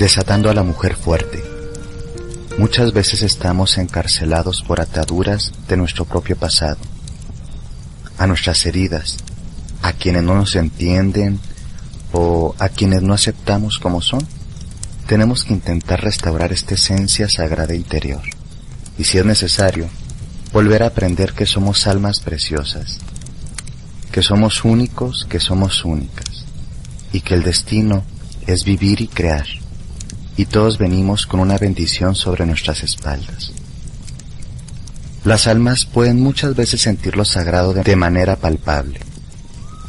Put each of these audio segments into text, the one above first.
desatando a la mujer fuerte. Muchas veces estamos encarcelados por ataduras de nuestro propio pasado, a nuestras heridas, a quienes no nos entienden o a quienes no aceptamos como son. Tenemos que intentar restaurar esta esencia sagrada interior y si es necesario, volver a aprender que somos almas preciosas, que somos únicos, que somos únicas y que el destino es vivir y crear y todos venimos con una bendición sobre nuestras espaldas. Las almas pueden muchas veces sentir lo sagrado de manera palpable,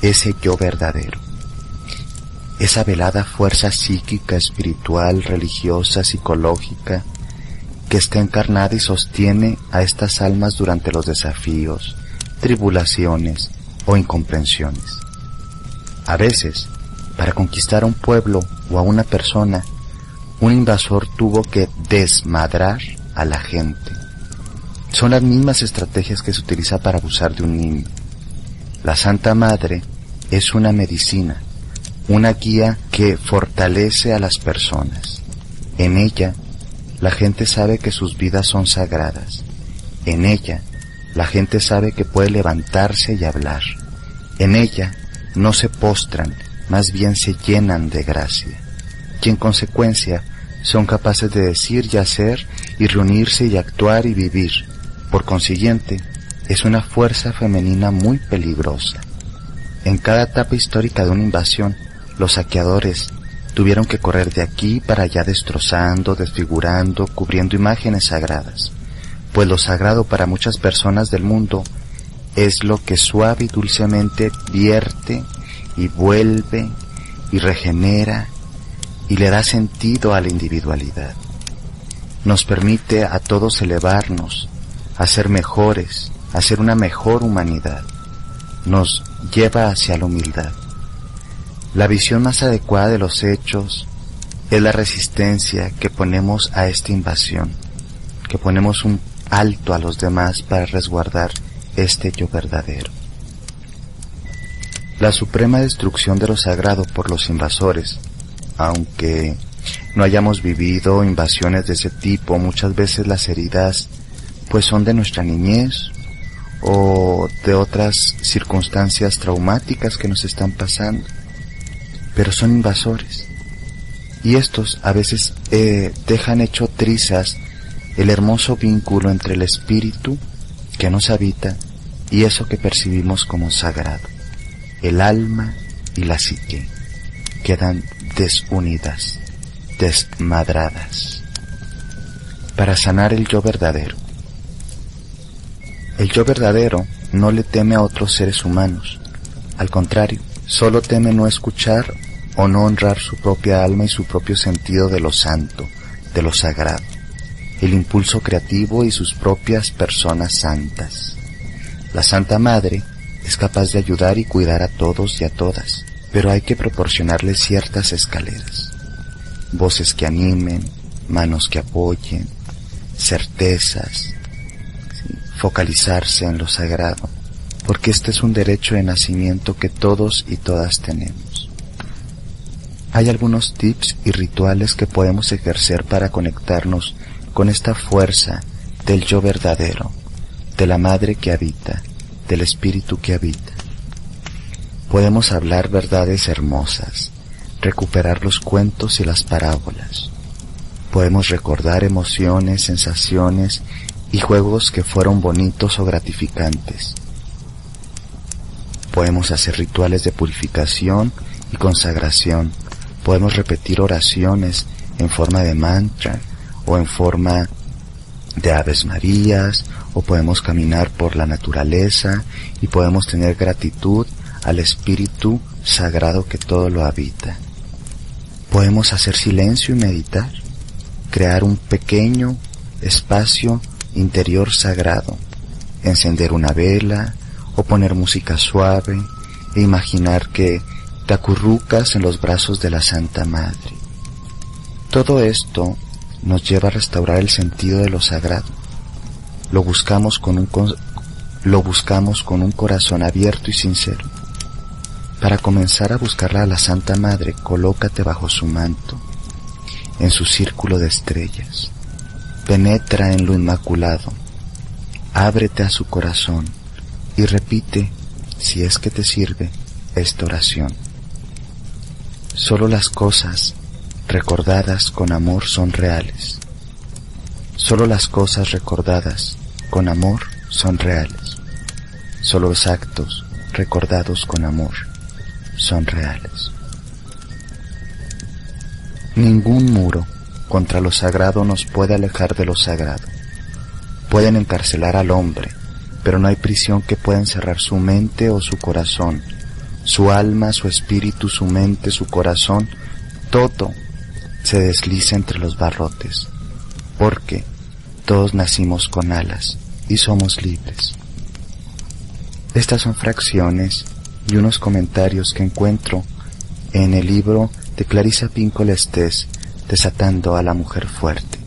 ese yo verdadero, esa velada fuerza psíquica, espiritual, religiosa, psicológica, que está encarnada y sostiene a estas almas durante los desafíos, tribulaciones o incomprensiones. A veces, para conquistar a un pueblo o a una persona, un invasor tuvo que desmadrar a la gente. Son las mismas estrategias que se utiliza para abusar de un niño. La Santa Madre es una medicina, una guía que fortalece a las personas. En ella, la gente sabe que sus vidas son sagradas. En ella, la gente sabe que puede levantarse y hablar. En ella, no se postran, más bien se llenan de gracia. Y en consecuencia, son capaces de decir y hacer y reunirse y actuar y vivir. Por consiguiente, es una fuerza femenina muy peligrosa. En cada etapa histórica de una invasión, los saqueadores tuvieron que correr de aquí para allá destrozando, desfigurando, cubriendo imágenes sagradas, pues lo sagrado para muchas personas del mundo es lo que suave y dulcemente vierte y vuelve y regenera y le da sentido a la individualidad. Nos permite a todos elevarnos, a ser mejores, a ser una mejor humanidad. Nos lleva hacia la humildad. La visión más adecuada de los hechos es la resistencia que ponemos a esta invasión, que ponemos un alto a los demás para resguardar este yo verdadero. La suprema destrucción de lo sagrado por los invasores aunque no hayamos vivido invasiones de ese tipo, muchas veces las heridas pues son de nuestra niñez o de otras circunstancias traumáticas que nos están pasando, pero son invasores. Y estos a veces eh, dejan hecho trizas el hermoso vínculo entre el espíritu que nos habita y eso que percibimos como sagrado, el alma y la psique quedan desunidas, desmadradas, para sanar el yo verdadero. El yo verdadero no le teme a otros seres humanos, al contrario, solo teme no escuchar o no honrar su propia alma y su propio sentido de lo santo, de lo sagrado, el impulso creativo y sus propias personas santas. La Santa Madre es capaz de ayudar y cuidar a todos y a todas, pero hay que proporcionarle ciertas escaleras. Voces que animen, manos que apoyen, certezas, focalizarse en lo sagrado, porque este es un derecho de nacimiento que todos y todas tenemos. Hay algunos tips y rituales que podemos ejercer para conectarnos con esta fuerza del yo verdadero, de la madre que habita, del espíritu que habita podemos hablar verdades hermosas, recuperar los cuentos y las parábolas. Podemos recordar emociones, sensaciones y juegos que fueron bonitos o gratificantes. Podemos hacer rituales de purificación y consagración. Podemos repetir oraciones en forma de mantra o en forma de aves marías o podemos caminar por la naturaleza y podemos tener gratitud al Espíritu Sagrado que todo lo habita. Podemos hacer silencio y meditar, crear un pequeño espacio interior sagrado, encender una vela o poner música suave e imaginar que te acurrucas en los brazos de la Santa Madre. Todo esto nos lleva a restaurar el sentido de lo sagrado. Lo buscamos con un, lo buscamos con un corazón abierto y sincero. Para comenzar a buscarla a la Santa Madre, colócate bajo su manto. en su círculo de estrellas. Penetra en lo inmaculado, ábrete a su corazón y repite, si es que te sirve, esta oración. Solo las cosas recordadas con amor son reales. Solo las cosas recordadas con amor son reales. Solo los actos recordados con amor son reales. Ningún muro contra lo sagrado nos puede alejar de lo sagrado. Pueden encarcelar al hombre, pero no hay prisión que pueda encerrar su mente o su corazón, su alma, su espíritu, su mente, su corazón, todo se desliza entre los barrotes, porque todos nacimos con alas y somos libres. Estas son fracciones y unos comentarios que encuentro en el libro de Clarisa Pincolestés, Desatando a la Mujer Fuerte.